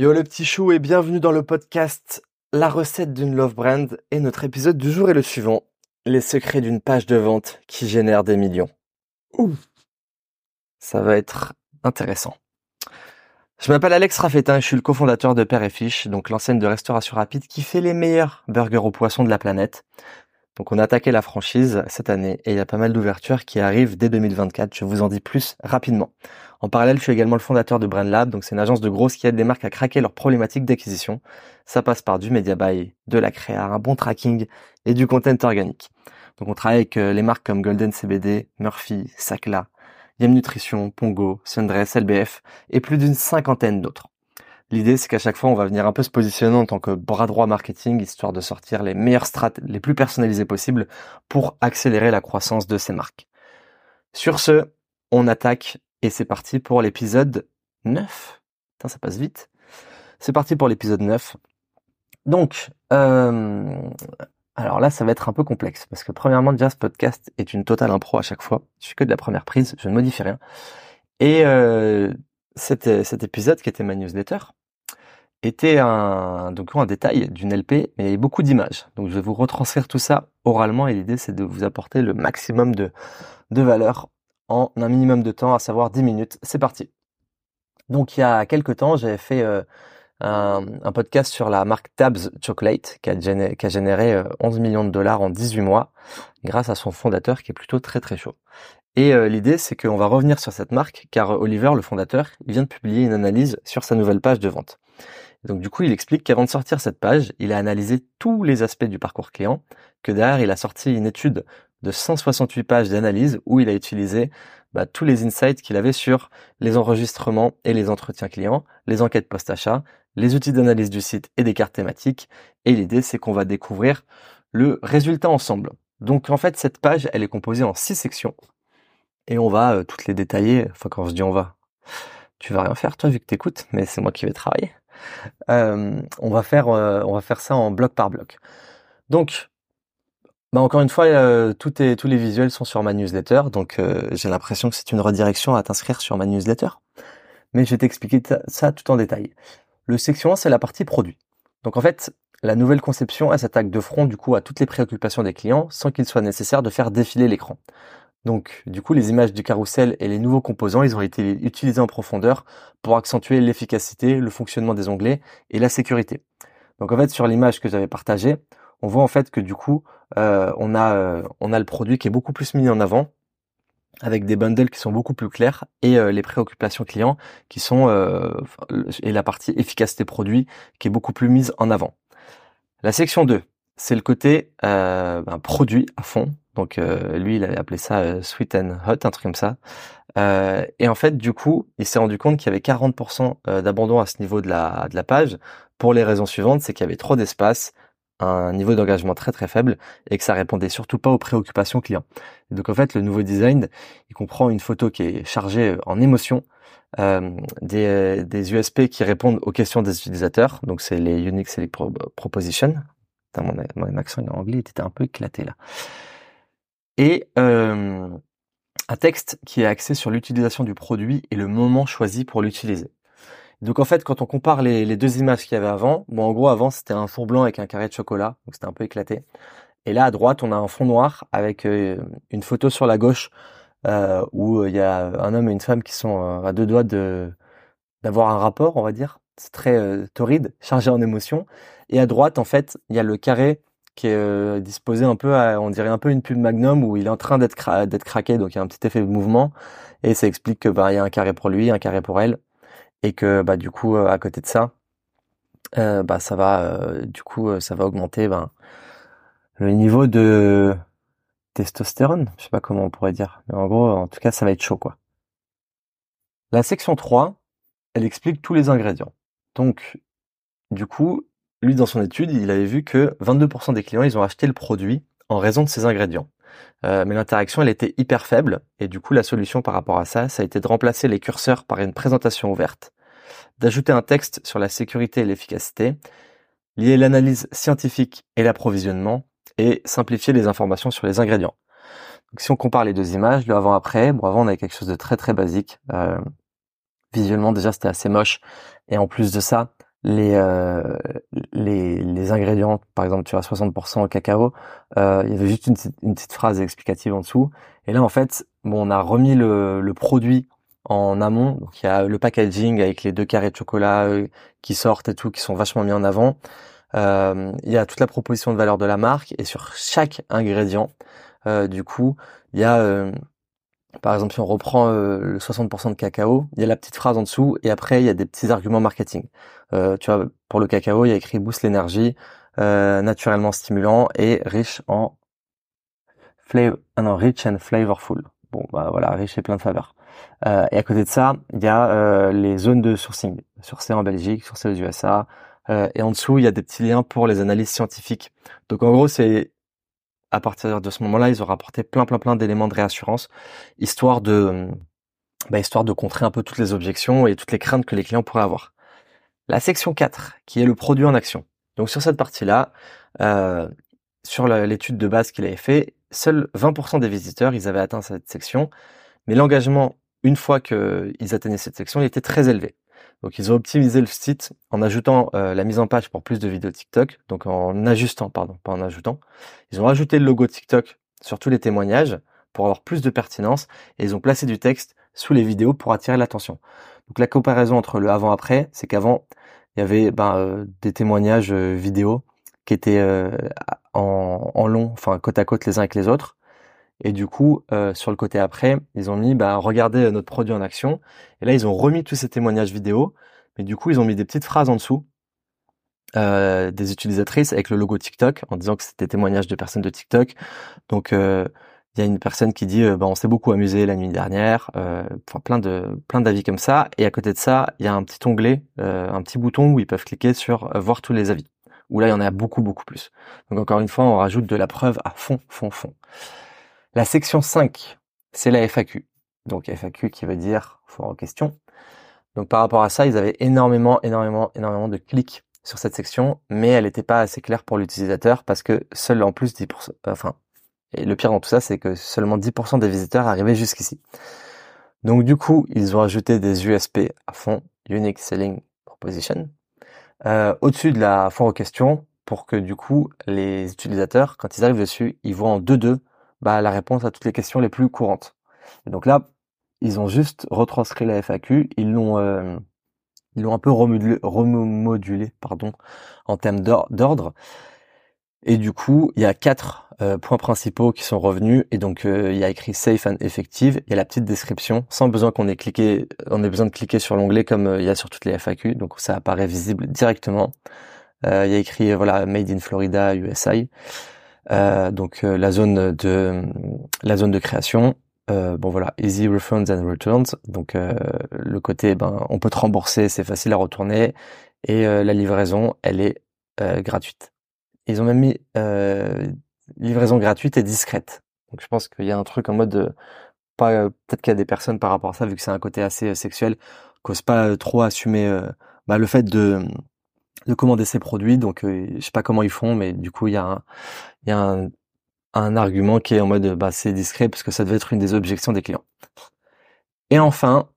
Yo le petit chou et bienvenue dans le podcast La recette d'une love brand et notre épisode du jour est le suivant. Les secrets d'une page de vente qui génère des millions. Ouh. Ça va être intéressant. Je m'appelle Alex Raffetin et je suis le cofondateur de Père et Fiche, donc l'enseigne de restauration rapide qui fait les meilleurs burgers au poisson de la planète. Donc on a attaqué la franchise cette année et il y a pas mal d'ouvertures qui arrivent dès 2024. Je vous en dis plus rapidement. En parallèle, je suis également le fondateur de Brand Lab, donc c'est une agence de grosses qui aide les marques à craquer leurs problématiques d'acquisition. Ça passe par du media buy, de la créa, un bon tracking et du content organique. Donc on travaille avec euh, les marques comme Golden CBD, Murphy, Sacla, Yem Nutrition, Pongo, Sundress, LBF et plus d'une cinquantaine d'autres. L'idée, c'est qu'à chaque fois, on va venir un peu se positionner en tant que bras droit marketing, histoire de sortir les meilleures strates les plus personnalisées possibles pour accélérer la croissance de ces marques. Sur ce, on attaque et c'est parti pour l'épisode 9. Putain, ça passe vite. C'est parti pour l'épisode 9. Donc, euh, alors là, ça va être un peu complexe parce que premièrement, déjà, ce podcast est une totale impro à chaque fois. Je fais que de la première prise, je ne modifie rien. Et euh, cet épisode qui était ma newsletter, était un, donc un détail d'une LP, mais beaucoup d'images. Donc je vais vous retranscrire tout ça oralement et l'idée c'est de vous apporter le maximum de, de valeur en un minimum de temps, à savoir 10 minutes. C'est parti. Donc il y a quelques temps, j'avais fait euh, un, podcast sur la marque Tabs Chocolate qui a, généré, qui généré 11 euh, millions de dollars en 18 mois grâce à son fondateur qui est plutôt très très chaud. Et euh, l'idée, c'est qu'on va revenir sur cette marque, car Oliver, le fondateur, il vient de publier une analyse sur sa nouvelle page de vente. Donc du coup, il explique qu'avant de sortir cette page, il a analysé tous les aspects du parcours client, que derrière, il a sorti une étude de 168 pages d'analyse où il a utilisé bah, tous les insights qu'il avait sur les enregistrements et les entretiens clients, les enquêtes post-achat, les outils d'analyse du site et des cartes thématiques. Et l'idée, c'est qu'on va découvrir le résultat ensemble. Donc en fait, cette page, elle est composée en six sections et on va euh, toutes les détailler. Enfin, quand on se dit on va, tu vas rien faire toi vu que t'écoutes, mais c'est moi qui vais travailler. Euh, on va faire, euh, on va faire ça en bloc par bloc. Donc, bah encore une fois, euh, tous les visuels sont sur ma newsletter, donc j'ai l'impression que c'est une redirection à t'inscrire sur ma newsletter. Mais je vais t'expliquer ça tout en détail. Le section 1, c'est la partie produit. Donc en fait, la nouvelle conception, elle s'attaque de front du coup à toutes les préoccupations des clients sans qu'il soit nécessaire de faire défiler l'écran. Donc, du coup, les images du carrousel et les nouveaux composants, ils ont été utilisés en profondeur pour accentuer l'efficacité, le fonctionnement des onglets et la sécurité. Donc, en fait, sur l'image que j'avais partagée, on voit en fait que du coup, euh, on a euh, on a le produit qui est beaucoup plus mis en avant avec des bundles qui sont beaucoup plus clairs et euh, les préoccupations clients qui sont et la partie efficacité produit qui est beaucoup plus mise en avant. La section 2, c'est le côté ben, produit à fond. Donc euh, lui, il avait appelé ça euh, sweet and hot, un truc comme ça. Euh, et en fait, du coup, il s'est rendu compte qu'il y avait 40% d'abandon à ce niveau de la, de la page pour les raisons suivantes, c'est qu'il y avait trop d'espace, un niveau d'engagement très très faible et que ça répondait surtout pas aux préoccupations clients. donc en fait, le nouveau design, il comprend une photo qui est chargée en émotions, euh, des, des USP qui répondent aux questions des utilisateurs, donc c'est les Unique Select Proposition. mon, mon accent anglais était un peu éclaté là et euh, un texte qui est axé sur l'utilisation du produit et le moment choisi pour l'utiliser. Donc en fait, quand on compare les, deux images qu'il y avait avant, bon en gros avant c'était un fond blanc avec un carré de chocolat, donc c'était un peu éclaté. Et là à droite on a un fond noir avec euh, une photo sur la gauche euh, où il y a un homme et une femme qui sont à deux doigts d'avoir un rapport, on va dire. C'est très torride, chargé en émotions. Et à droite en fait il y a le carré est euh, disposé un peu à, on dirait un peu une pub Magnum où il est en train d'être craqué, donc il y a un petit effet de mouvement et ça explique que bah il y a un carré pour lui, un carré pour elle et que bah du coup euh, à côté de ça, euh, bah ça va du coup ça va augmenter ben le niveau de testostérone, je sais pas comment on pourrait dire, mais en gros en tout cas ça va être chaud. La section 3, elle explique tous les ingrédients. Donc du coup, lui, dans son étude, il avait vu que 22% des clients, ils ont acheté le produit en raison de ses ingrédients. Euh, mais l'interaction, elle était hyper faible. Et du coup, la solution par rapport à ça, ça a été de remplacer les curseurs par une présentation ouverte, d'ajouter un texte sur la sécurité et l'efficacité, lier l'analyse scientifique et l'approvisionnement, et simplifier les informations sur les ingrédients. Donc, si on compare les deux images, le avant-après, bon, avant, on avait quelque chose de très très basique. Euh, visuellement, déjà, c'était assez moche. Et en plus de ça, les, euh, les, les ingrédients, par exemple, tu as 60% cacao, euh, il y avait juste une, une, petite phrase explicative en dessous. Et là, en fait, bon, on a remis le, le produit en amont. Donc, il y a le packaging avec les deux carrés de chocolat euh, qui sortent et tout, qui sont vachement mis en avant. Euh, il y a toute la proposition de valeur de la marque et sur chaque ingrédient, euh, du coup, il y a par exemple, si on reprend euh, le 60% de cacao, il y a la petite phrase en dessous et après il y a des petits arguments marketing. Euh, tu vois, pour le cacao, il y a écrit boost l'énergie, euh, naturellement stimulant et riche en flavor, ah non, rich and flavorful. Bon, bah voilà, riche et plein de saveurs. Euh, et à côté de ça, il y a euh, les zones de sourcing, sourcé en Belgique, sourcé aux USA. et en dessous, il y a des petits liens pour les analyses scientifiques. Donc en gros, c'est à partir de ce moment-là, ils ont rapporté plein, plein, plein d'éléments de réassurance, histoire de, bah, histoire de contrer un peu toutes les objections et toutes les craintes que les clients pourraient avoir. La section 4, qui est le produit en action. Donc sur cette partie-là, euh, sur l'étude de base qu'il avait fait, seuls 20% des visiteurs, ils avaient atteint cette section, mais l'engagement, une fois qu'ils atteignaient cette section, il était très élevé. Donc ils ont optimisé le site en ajoutant euh, la mise en page pour plus de vidéos TikTok, donc en ajustant, pardon, pas en ajoutant. Ils ont rajouté le logo TikTok sur tous les témoignages pour avoir plus de pertinence et ils ont placé du texte sous les vidéos pour attirer l'attention. Donc la comparaison entre le avant-après, c'est qu'avant il y avait ben, euh, des témoignages euh, vidéo qui étaient en, en long, enfin côte à côte les uns avec les autres. Et du coup, euh, sur le côté après, ils ont mis, bah, regardez notre produit en action. Et là, ils ont remis tous ces témoignages vidéo. Mais du coup, ils ont mis des petites phrases en dessous euh, des utilisatrices avec le logo TikTok en disant que c'était témoignages de personnes de TikTok. Donc, euh, il y a une personne qui dit, bah, on s'est beaucoup amusé la nuit dernière. Enfin, plein de plein d'avis comme ça. Et à côté de ça, il y a un petit onglet, un petit bouton où ils peuvent cliquer sur voir tous les avis. Où là, il y en a beaucoup, beaucoup plus. Donc, encore une fois, on rajoute de la preuve à fond, fond, fond. La section 5, c'est la FAQ. Donc FAQ qui veut dire foire en question. Donc par rapport à ça, ils avaient énormément, énormément, énormément de clics sur cette section, mais elle n'était pas assez claire pour l'utilisateur parce que seul en plus 10%, enfin, et le pire dans tout ça, c'est que seulement 10% des visiteurs arrivaient jusqu'ici. Donc du coup, ils ont ajouté des USP à fond, Unique Selling Proposition, euh, au-dessus de la foire aux questions pour que du coup, les utilisateurs, quand ils arrivent dessus, ils voient en 2-2 bah, la réponse à toutes les questions les plus courantes. Et donc là, ils ont juste retranscrit la FAQ, ils l'ont euh, ils l'ont un peu remodulé, remodulé pardon, en termes d'ordre. Et du coup, il y a quatre euh, points principaux qui sont revenus. Et donc, euh, il y a écrit safe and effective. Il y a la petite description, sans besoin qu'on ait cliqué, on ait besoin de cliquer sur l'onglet comme il y a sur toutes les FAQ. Donc, ça apparaît visible directement. il y a écrit voilà made in Florida, USA. Euh, donc euh, la zone de la zone de création. Euh, bon voilà, easy refunds and returns. Donc le côté, ben on peut te rembourser, c'est facile à retourner, et la livraison, elle est gratuite. Ils ont même mis livraison gratuite et discrète. Donc je pense qu'il y a un truc en mode pas peut-être qu'il y a des personnes par rapport à ça vu que c'est un côté assez sexuel qu'osent pas trop assumer bah, le fait de de commander ces produits. Donc, euh, je sais pas comment ils font, mais du coup, il y a un, y a un, argument qui est en mode, bah, c'est discret parce que ça devait être une des objections des clients. Et enfin,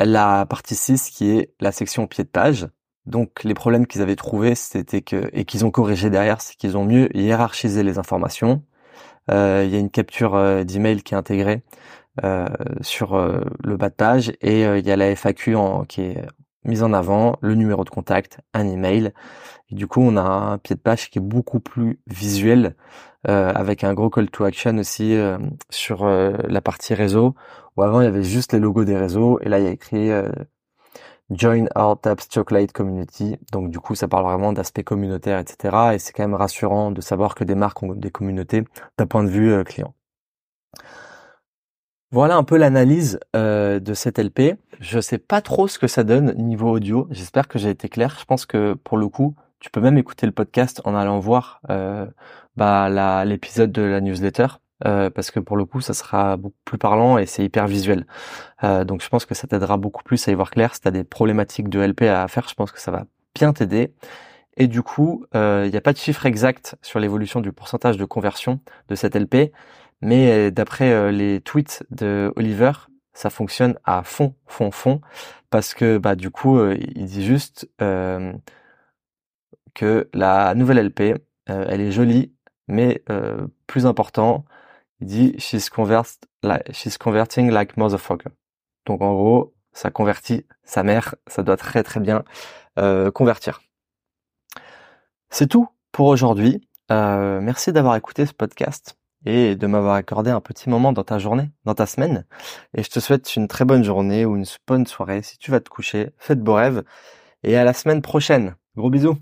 la partie 6 qui est la section pied de page. Donc, les problèmes qu'ils avaient trouvés, c'était que, et qu'ils ont corrigé derrière, c'est qu'ils ont mieux hiérarchisé les informations. Euh, il y a une capture euh, d'email qui est intégrée sur le bas de page et il y a la FAQ en, qui est mise en avant, le numéro de contact, un email. Et du coup, on a un pied de page qui est beaucoup plus visuel, euh, avec un gros call to action aussi euh, sur euh, la partie réseau, où avant il y avait juste les logos des réseaux, et là il y a écrit Join our Taps Chocolate Community. Donc du coup, ça parle vraiment d'aspect communautaire, etc. Et c'est quand même rassurant de savoir que des marques ont des communautés d'un point de vue client. Voilà un peu l'analyse euh, de cette LP. Je sais pas trop ce que ça donne niveau audio. J'espère que j'ai été clair. Je pense que pour le coup, tu peux même écouter le podcast en allant voir euh, bah, l'épisode de la newsletter. Euh, parce que pour le coup, ça sera beaucoup plus parlant et c'est hyper visuel. Donc je pense que ça t'aidera beaucoup plus à y voir clair. Si tu des problématiques de LP à faire, je pense que ça va bien t'aider. Et du coup, il n'y a pas de chiffre exact sur l'évolution du pourcentage de conversion de cette LP, mais euh, d'après euh, les tweets de Oliver, ça fonctionne à fond, fond, fond, parce que bah du coup, euh, il dit juste que la nouvelle LP, elle est jolie, mais plus important, il dit she's, she's converting like motherfucker. Donc en gros, ça convertit sa mère, ça doit très très bien convertir. C'est tout pour aujourd'hui. merci d'avoir écouté ce podcast et de m'avoir accordé un petit moment dans ta journée, dans ta semaine. Et je te souhaite une très bonne journée ou une bonne soirée. Si tu vas te coucher, fais de beaux rêves. Et à la semaine prochaine. Gros bisous.